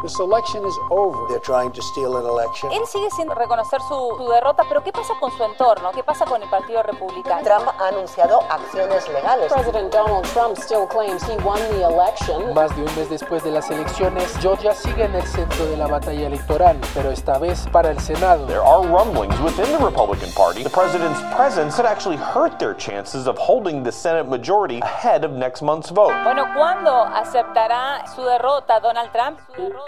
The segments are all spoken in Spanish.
This election is over. They're trying to steal an election. Él sigue sin reconocer su, su, derrota, pero ¿qué pasa con su entorno? ¿Qué pasa con el Partido Republicano? Trump ha anunciado acciones legales. President Donald Trump still claims he won the election. Más de un mes después de las elecciones, Georgia sigue en el centro de la batalla electoral, pero esta vez para el Senado. There are rumblings within the Republican Party. The president's presence could actually hurt their chances of holding the Senate majority ahead of next month's vote. Bueno, ¿cuándo aceptará su derrota Donald Trump? Su derrota Donald Trump.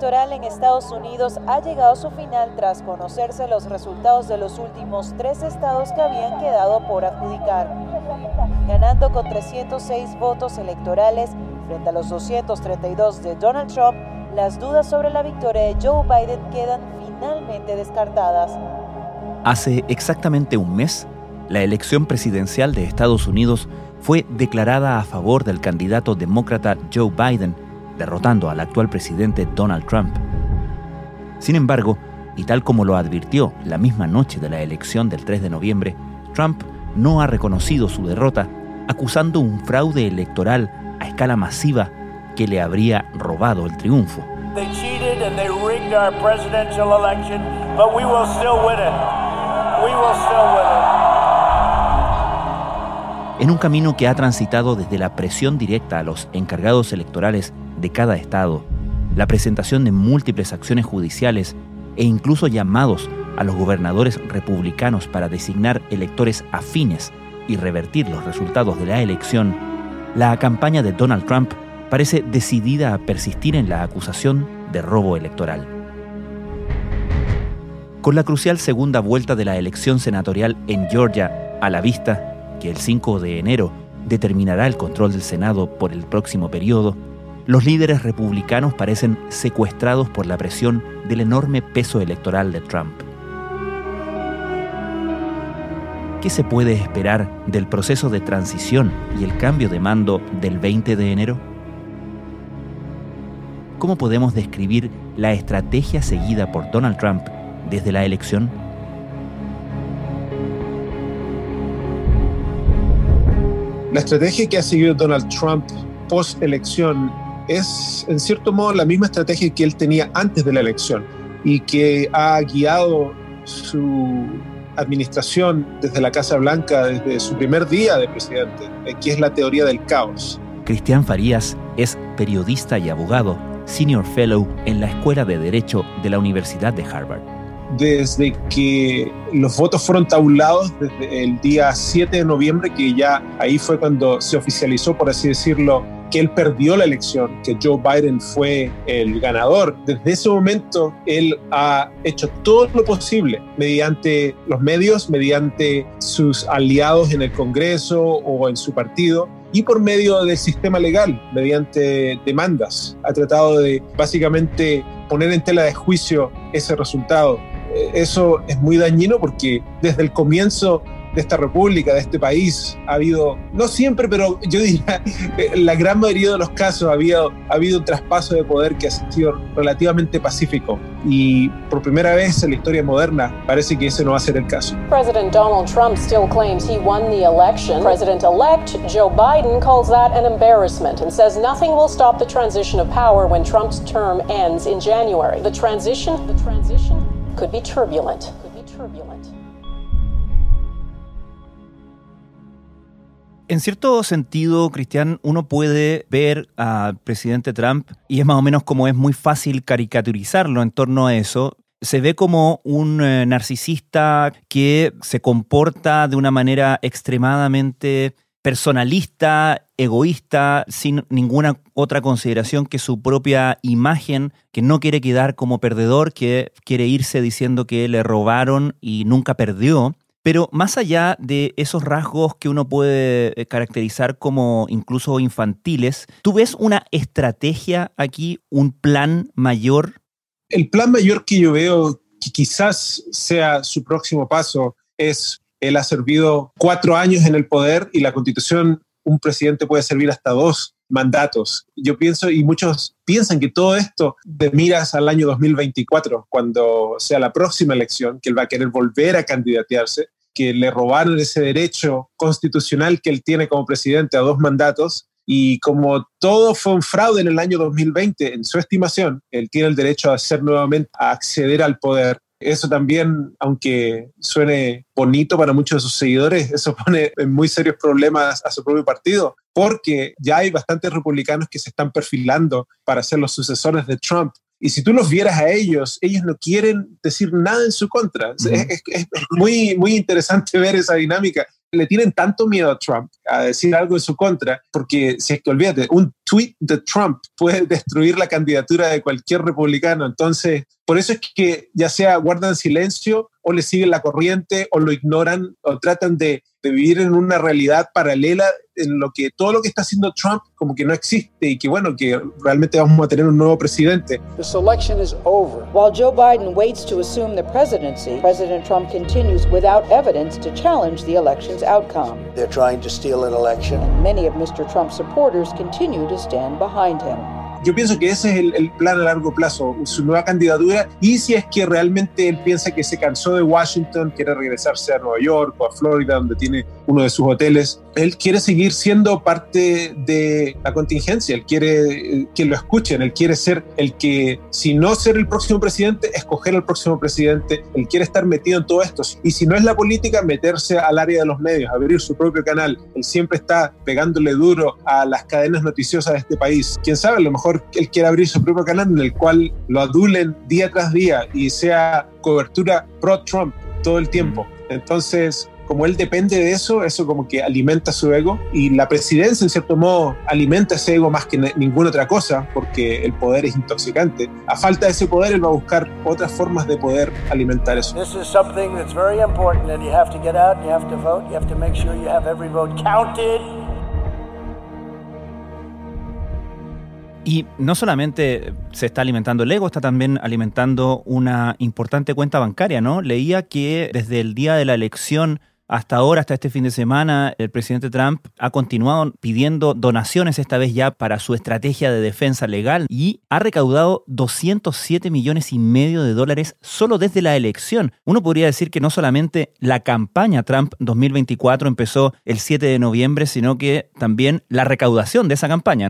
Electoral en Estados Unidos ha llegado a su final tras conocerse los resultados de los últimos tres estados que habían quedado por adjudicar. Ganando con 306 votos electorales frente a los 232 de Donald Trump, las dudas sobre la victoria de Joe Biden quedan finalmente descartadas. Hace exactamente un mes, la elección presidencial de Estados Unidos fue declarada a favor del candidato demócrata Joe Biden, derrotando al actual presidente Donald Trump. Sin embargo, y tal como lo advirtió la misma noche de la elección del 3 de noviembre, Trump no ha reconocido su derrota, acusando un fraude electoral a escala masiva que le habría robado el triunfo. En un camino que ha transitado desde la presión directa a los encargados electorales de cada estado, la presentación de múltiples acciones judiciales e incluso llamados a los gobernadores republicanos para designar electores afines y revertir los resultados de la elección, la campaña de Donald Trump parece decidida a persistir en la acusación de robo electoral. Con la crucial segunda vuelta de la elección senatorial en Georgia a la vista, que el 5 de enero determinará el control del Senado por el próximo periodo, los líderes republicanos parecen secuestrados por la presión del enorme peso electoral de Trump. ¿Qué se puede esperar del proceso de transición y el cambio de mando del 20 de enero? ¿Cómo podemos describir la estrategia seguida por Donald Trump desde la elección? La estrategia que ha seguido Donald Trump post elección es en cierto modo la misma estrategia que él tenía antes de la elección y que ha guiado su administración desde la Casa Blanca desde su primer día de presidente, que es la teoría del caos. Cristian Farías es periodista y abogado, senior fellow en la Escuela de Derecho de la Universidad de Harvard. Desde que los votos fueron tabulados desde el día 7 de noviembre, que ya ahí fue cuando se oficializó, por así decirlo, que él perdió la elección, que Joe Biden fue el ganador. Desde ese momento, él ha hecho todo lo posible mediante los medios, mediante sus aliados en el Congreso o en su partido y por medio del sistema legal, mediante demandas. Ha tratado de básicamente poner en tela de juicio ese resultado. Eso es muy dañino porque desde el comienzo de esta república, de este país, ha habido, no siempre, pero yo diría, la gran mayoría de los casos ha habido, ha habido un traspaso de poder que ha sido relativamente pacífico. Y por primera vez en la historia moderna parece que ese no va a ser el caso. President Donald Trump still claims he won the election. President-elect Joe Biden calls that an embarrassment and says nothing will stop the transition of power when Trump's term ends in January. The transition, the transition. Could be turbulent. En cierto sentido, Cristian, uno puede ver al presidente Trump y es más o menos como es muy fácil caricaturizarlo en torno a eso. Se ve como un eh, narcisista que se comporta de una manera extremadamente personalista, egoísta, sin ninguna otra consideración que su propia imagen, que no quiere quedar como perdedor, que quiere irse diciendo que le robaron y nunca perdió. Pero más allá de esos rasgos que uno puede eh, caracterizar como incluso infantiles, ¿tú ves una estrategia aquí, un plan mayor? El plan mayor que yo veo, que quizás sea su próximo paso, es, él ha servido cuatro años en el poder y la constitución, un presidente puede servir hasta dos mandatos. Yo pienso, y muchos piensan que todo esto de miras al año 2024, cuando sea la próxima elección, que él va a querer volver a candidatearse, que le robaron ese derecho constitucional que él tiene como presidente a dos mandatos. Y como todo fue un fraude en el año 2020, en su estimación, él tiene el derecho a hacer nuevamente, a acceder al poder eso también, aunque suene bonito para muchos de sus seguidores, eso pone en muy serios problemas a su propio partido, porque ya hay bastantes republicanos que se están perfilando para ser los sucesores de Trump. Y si tú los vieras a ellos, ellos no quieren decir nada en su contra. es, es, muy, muy interesante ver esa dinámica le tienen tanto miedo a Trump a decir algo en su contra, porque si es que olvídate, un tweet de Trump puede destruir la candidatura de cualquier republicano. Entonces, por eso es que ya sea guardan silencio o le siguen la corriente o lo ignoran o tratan de, de vivir en una realidad paralela en lo que todo lo que está haciendo Trump como que no existe y que bueno, que realmente vamos a tener un nuevo presidente. This election is over. While Joe Biden waits to assume the presidency, President Trump continues without evidence to challenge the election's outcome. They're trying to steal an election. And many of Mr. Trump's supporters continue to stand behind him. Yo pienso que ese es el, plan a largo plazo, su nueva candidatura, y si es que realmente él piensa que se cansó de Washington, quiere regresarse a Nueva York o a Florida, donde tiene uno de sus hoteles, él quiere seguir siendo parte de la contingencia, él quiere que lo escuchen, él quiere ser el que, si no ser el próximo presidente, escoger al próximo presidente, él quiere estar metido en todo esto, y si no es la política, meterse al área de los medios, abrir su propio canal, él siempre está pegándole duro a las cadenas noticiosas de este país, quién sabe, a lo mejor él quiere abrir su propio canal en el cual lo adulen día tras día y sea cobertura pro-Trump todo el tiempo. Entonces, como él depende de eso, eso como que alimenta su ego y la presidencia en cierto modo alimenta ese ego más que ninguna otra cosa porque el poder es intoxicante. A falta de ese poder él va a buscar otras formas de poder alimentar eso. This is something that's very important and you have to get out, you have to vote, you have to make sure you have every vote counted. Y no solamente se está alimentando el ego, está también alimentando una importante cuenta bancaria, ¿no? Leía que desde el día de la elección hasta ahora, hasta este fin de semana, el presidente Trump ha continuado pidiendo donaciones, esta vez ya para su estrategia de defensa legal, y ha recaudado 207 millones y medio de dólares solo desde la elección. Uno podría decir que no solamente la campaña Trump 2024 empezó el 7 de noviembre, sino que también la recaudación de esa campaña.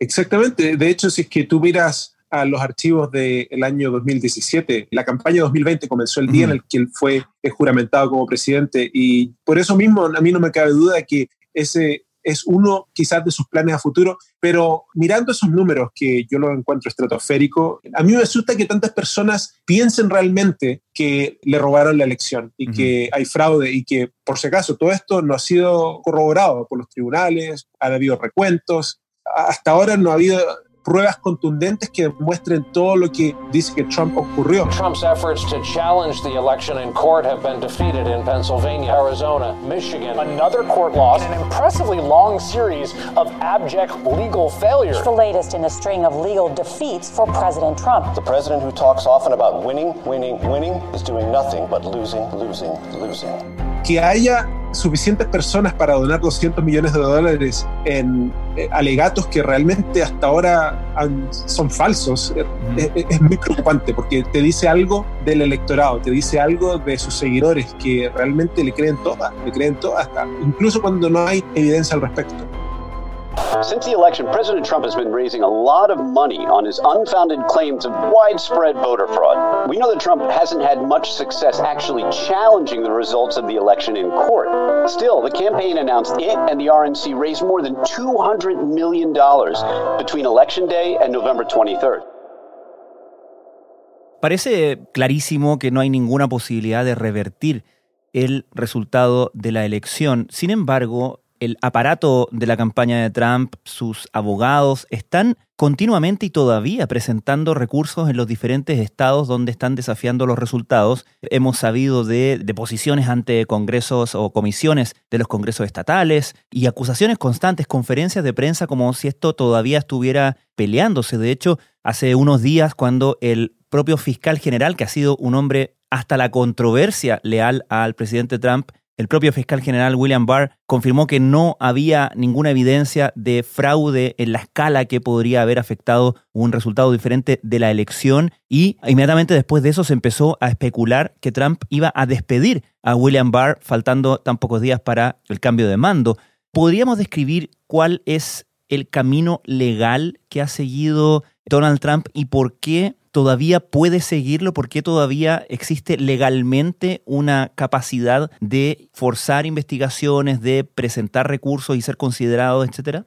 Exactamente. De hecho, si es que tú miras a los archivos del año 2017, la campaña 2020 comenzó el día en el que él fue juramentado como presidente y por eso mismo a mí no me cabe duda que ese es uno quizás de sus planes a futuro, pero mirando esos números que yo lo encuentro estratosférico, a mí me asusta que tantas personas piensen realmente que le robaron la elección y uh -huh. que hay fraude y que por si acaso todo esto no ha sido corroborado por los tribunales, han habido recuentos, hasta ahora no ha habido pruebas contundentes que demuestren todo lo que dice que Trump ocurrió. Trump's efforts to challenge the election in court have been defeated in Pennsylvania, Arizona, Michigan. Another court loss, an impressively long series of abject legal failures. The latest in a string of legal defeats for President Trump. The president who talks often about winning, winning, winning is doing nothing but losing, losing, losing. Que haya suficientes personas para donar 200 millones de dólares en eh, alegatos que realmente hasta ahora han, son falsos mm. es, es, muy preocupante porque te dice algo del electorado, te dice algo de sus seguidores que realmente le creen todas, le creen todas, hasta, incluso cuando no hay evidencia al respecto. Since the election, President Trump has been raising a lot of money on his unfounded claims of widespread voter fraud. We know that Trump hasn't had much success actually challenging the results of the election in court. Still, the campaign announced it and the RNC raised more than $200 million between Election Day and November 23rd. Parece clarísimo que no hay ninguna posibilidad de revertir el resultado de la elección. Sin embargo, el aparato de la campaña de Trump, sus abogados, están continuamente y todavía presentando recursos en los diferentes estados donde están desafiando los resultados. Hemos sabido de deposiciones ante congresos o comisiones de los congresos estatales y acusaciones constantes, conferencias de prensa como si esto todavía estuviera peleándose. De hecho, hace unos días cuando el propio fiscal general, que ha sido un hombre hasta la controversia leal al presidente Trump, el propio fiscal general William Barr confirmó que no había ninguna evidencia de fraude en la escala que podría haber afectado un resultado diferente de la elección y inmediatamente después de eso se empezó a especular que Trump iba a despedir a William Barr faltando tan pocos días para el cambio de mando. ¿Podríamos describir cuál es el camino legal que ha seguido Donald Trump y por qué todavía puede seguirlo? ¿Por qué todavía existe legalmente una capacidad de forzar investigaciones, de presentar recursos y ser considerado, etcétera?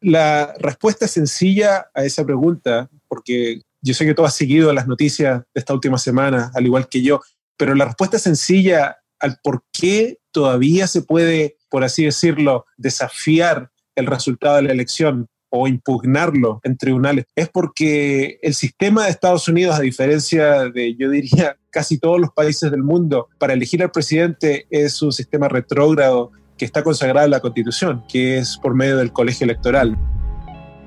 La respuesta sencilla a esa pregunta, porque yo sé que tú has seguido las noticias de esta última semana, al igual que yo, pero la respuesta sencilla al por qué todavía se puede, por así decirlo, desafiar el resultado de la elección o impugnarlo en tribunales es porque el sistema de Estados Unidos, a diferencia de, yo diría, casi todos los países del mundo, para elegir al presidente es un sistema retrógrado que está consagrado en la Constitución, que es por medio del colegio electoral.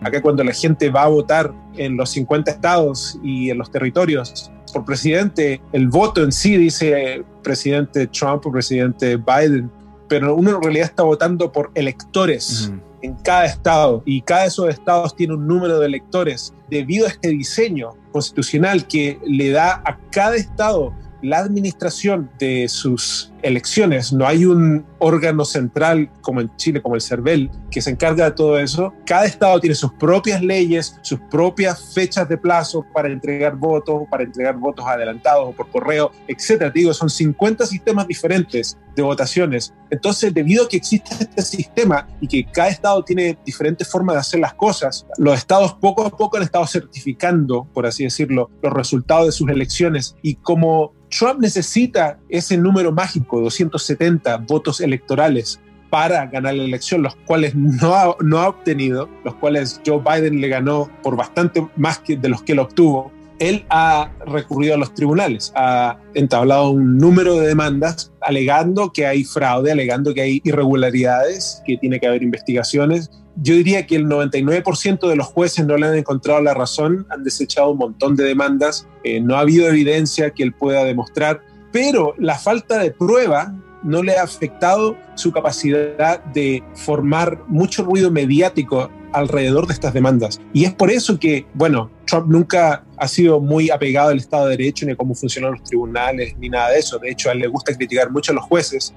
Acá cuando la gente va a votar en los 50 estados y en los territorios por presidente, el voto en sí dice presidente Trump o presidente Biden, pero uno en realidad está votando por electores en cada estado y cada de esos estados tiene un número de electores debido a este diseño constitucional que le da a cada estado la administración de sus elecciones. No hay un órgano central como en Chile, como el CERVEL, que se encarga de todo eso. Cada estado tiene sus propias leyes, sus propias fechas de plazo para entregar votos, para entregar votos adelantados o por correo, etcétera. digo, son 50 sistemas diferentes de votaciones. Entonces, debido a que existe este sistema y que cada estado tiene diferentes formas de hacer las cosas, los estados poco a poco han estado certificando, por así decirlo, los resultados de sus elecciones y como Trump necesita ese número mágico, 270 votos electorales, para ganar la elección, los cuales no ha, obtenido, los cuales Joe Biden le ganó por bastante más que de los que él obtuvo. Él ha recurrido a los tribunales, ha entablado un número de demandas alegando que hay fraude, alegando que hay irregularidades, que tiene que haber investigaciones yo diría que el 99% de los jueces no le han encontrado la razón, han desechado un montón de demandas, eh, no ha habido evidencia que él pueda demostrar, pero la falta de prueba no le ha afectado su capacidad de formar mucho ruido mediático alrededor de estas demandas. Y es por eso que, bueno, Trump nunca ha sido muy apegado al Estado de Derecho, ni a cómo funcionan los tribunales, ni nada de eso. De hecho, a él le gusta criticar mucho a los jueces.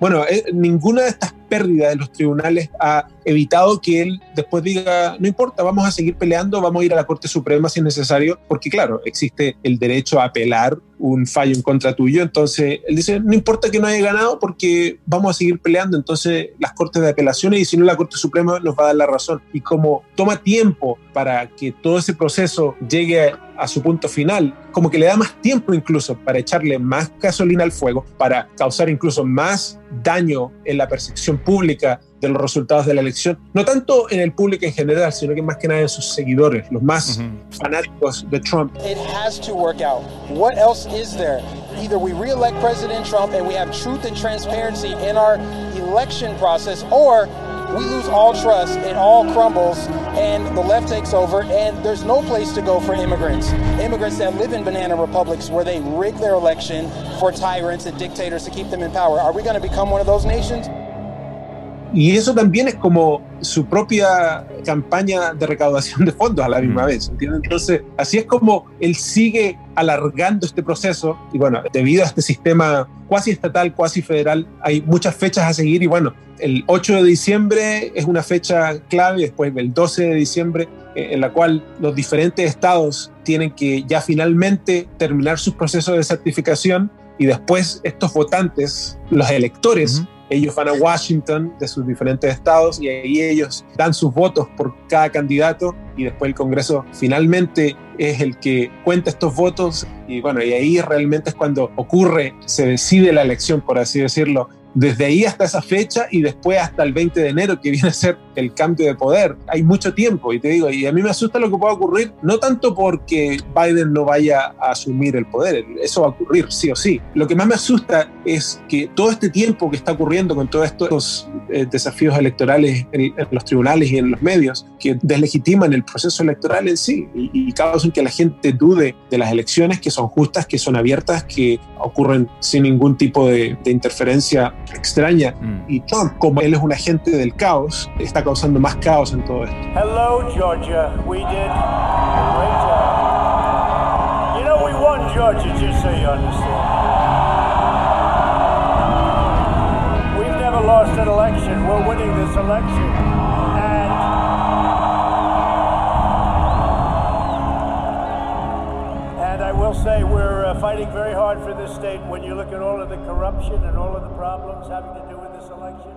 Bueno, eh, ninguna de estas pérdida de los tribunales ha evitado que él después diga, no importa, vamos a seguir peleando, vamos a ir a la Corte Suprema si es necesario, porque claro, existe el derecho a apelar un fallo en contra tuyo, entonces él dice, no importa que no haya ganado porque vamos a seguir peleando, entonces las Cortes de Apelaciones y si no la Corte Suprema nos va a dar la razón. Y como toma tiempo para que todo ese proceso llegue a su punto final, como que le da más tiempo incluso para echarle más gasolina al fuego, para causar incluso más daño en la percepción pública de los resultados de la elección, no tanto en el público en general, sino que más que nada en sus seguidores, los más fanáticos de Trump. It has to work out. What else is there? Either we re-elect President Trump and we have truth and transparency in our election process, or we lose all trust, it all crumbles, and the left takes over, and there's no place to go for immigrants. Immigrants that live in banana republics where they rig their election for tyrants and dictators to keep them in power. Are we going to become one of those nations? Y eso también es como su propia campaña de recaudación de fondos a la misma vez, ¿entiendes? Entonces, así es como él sigue alargando este proceso. Y bueno, debido a este sistema cuasi estatal, cuasi federal, hay muchas fechas a seguir. Y bueno, el 8 de diciembre es una fecha clave, después el 12 de diciembre, eh, en la cual los diferentes estados tienen que ya finalmente terminar sus procesos de certificación. Y después estos votantes, los electores, ellos van a Washington de sus diferentes estados y ahí ellos dan sus votos por cada candidato y después el Congreso finalmente es el que cuenta estos votos y bueno, y ahí realmente es cuando ocurre, se decide la elección, por así decirlo, desde ahí hasta esa fecha y después hasta el 20 de enero, que viene a ser el cambio de poder. Hay mucho tiempo y te digo, y a mí me asusta lo que pueda ocurrir, no tanto porque Biden no vaya a asumir el poder, eso va a ocurrir sí o sí. Lo que más me asusta es que todo este tiempo que está ocurriendo con todos estos eh, desafíos electorales en, los tribunales y en los medios, que deslegitiman el proceso electoral en sí y, causan que la gente dude de las elecciones que son justas, que son abiertas, que ocurren sin ningún tipo de interferencia extraña. Mm. Y Trump, como él es un agente del caos, está causando más caos en todo esto. Hello, Georgia. We did a great job. You know, we won Georgia, just so you understand. We've never lost an election. We're winning this election. Say we're uh, fighting very hard for this state when you look at all of the corruption and all of the problems having to do with this election.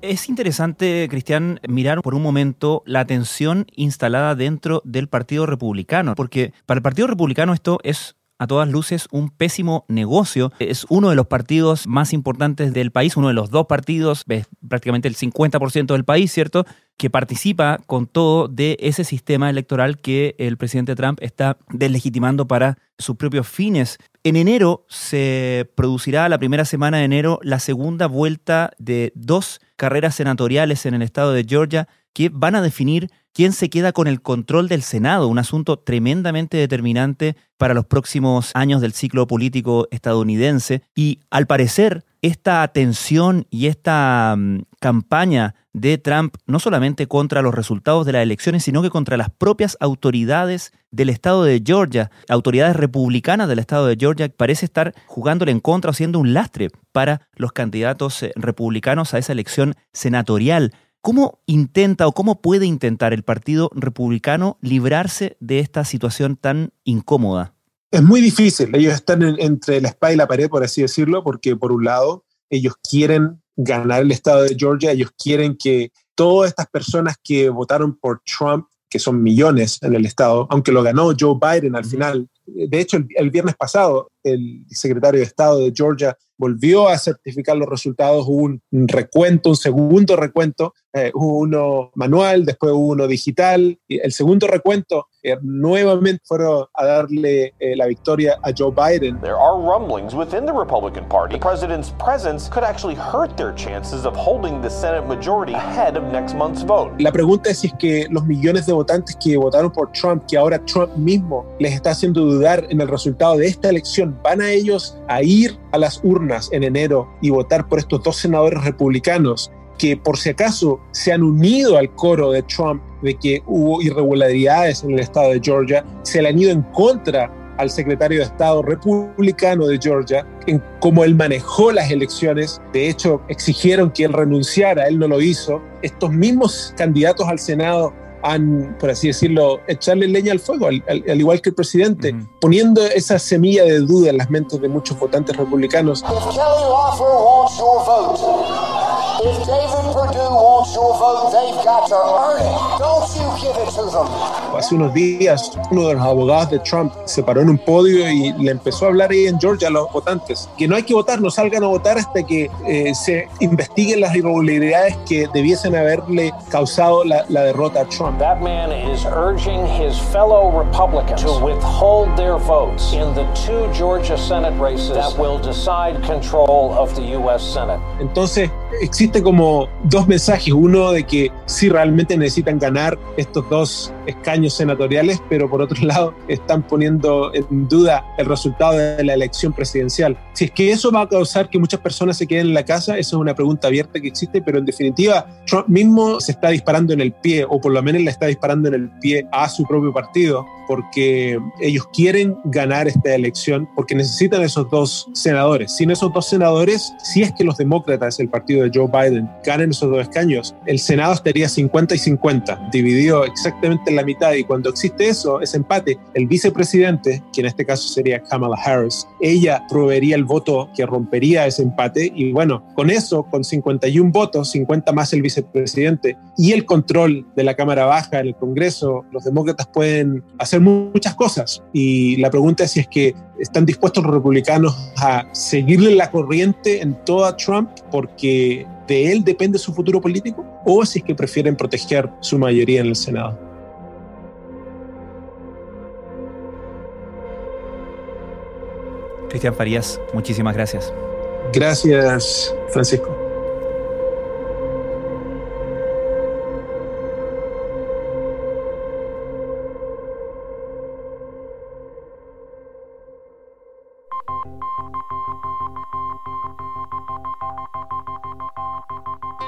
Es interesante, Cristian, mirar por un momento la tensión instalada dentro del Partido Republicano, porque para el Partido Republicano esto es a todas luces un pésimo negocio. Es uno de los partidos más importantes del país, uno de los dos partidos, prácticamente el 50% del país, ¿cierto? Que participa con todo de ese sistema electoral que el presidente Trump está deslegitimando para sus propios fines. En enero se producirá, la primera semana de enero, la segunda vuelta de dos carreras senatoriales en el estado de Georgia que van a definir quién se queda con el control del Senado, un asunto tremendamente determinante para los próximos años del ciclo político estadounidense. Y al parecer, esta tensión y esta mm, campaña de Trump, no solamente contra los resultados de las elecciones, sino que contra las propias autoridades del estado de Georgia, autoridades republicanas del estado de Georgia, parece estar jugándole en contra o siendo un lastre para los candidatos eh, republicanos a esa elección senatorial. ¿Cómo intenta o cómo puede intentar el Partido Republicano librarse de esta situación tan incómoda? Es muy difícil. Ellos están entre la espada y la pared, por así decirlo, porque por un lado, ellos quieren ganar el estado de Georgia, ellos quieren que todas estas personas que votaron por Trump, que son millones en el estado, aunque lo ganó Joe Biden al final, de hecho el, viernes pasado el secretario de Estado de Georgia volvió a certificar los resultados, hubo un recuento, un segundo recuento, eh, hubo uno manual, después hubo uno digital, y el segundo recuento eh, nuevamente fueron a darle eh, la victoria a Joe Biden. There are rumblings within the Republican Party. The president's presence could actually hurt their chances of holding the Senate majority ahead of next month's vote. La pregunta es si es que los millones de votantes que votaron por Trump, que ahora Trump mismo les está haciendo dudar en el resultado de esta elección, van a ellos a ir a las urnas en enero y votar por estos dos senadores republicanos que por si acaso se han unido al coro de Trump de que hubo irregularidades en el estado de Georgia, se le han ido en contra al secretario de Estado republicano de Georgia en cómo él manejó las elecciones. De hecho, exigieron que él renunciara, él no lo hizo. Estos mismos candidatos al Senado han, por así decirlo, echarle leña al fuego, al, igual que el presidente, poniendo esa semilla de duda en las mentes de muchos votantes republicanos. Hace unos días, uno de los abogados de Trump se paró en un podio y le empezó a hablar ahí en Georgia a los votantes que no hay que votar, no salgan a votar hasta que eh, se investiguen las irregularidades que debiesen haberle causado la, la derrota a Trump. That man is urging his fellow Republicans to withhold their votes in the two Georgia Senate races that will decide control of the U.S. Senate. Entonces, existe como dos mensajes. Uno de que sí realmente necesitan ganar estos dos escaños senatoriales, pero por otro lado están poniendo en duda el resultado de la elección presidencial. Si es que eso va a causar que muchas personas se queden en la casa, esa es una pregunta abierta que existe, pero en definitiva Trump mismo se está disparando en el pie, o por lo menos le está disparando en el pie a su propio partido, porque ellos quieren ganar esta elección, porque necesitan esos dos senadores. Sin esos dos senadores, si es que los demócratas, el partido de Joe Biden, ganen esos dos escaños, el Senado estaría 50 y 50, dividido exactamente en la mitad. Y cuando existe eso, ese empate, el vicepresidente, que en este caso sería Kamala Harris, ella proveería el voto que rompería ese empate. Y bueno, con eso, con 51 votos, 50 más el vicepresidente y el control de la Cámara Baja en el Congreso, los demócratas pueden hacer muchas cosas. Y la pregunta es si es que están dispuestos los republicanos a seguirle la corriente en toda Trump porque de él depende su futuro político o si es que prefieren proteger su mayoría en el Senado. Cristian Farías, muchísimas gracias. Gracias, Francisco.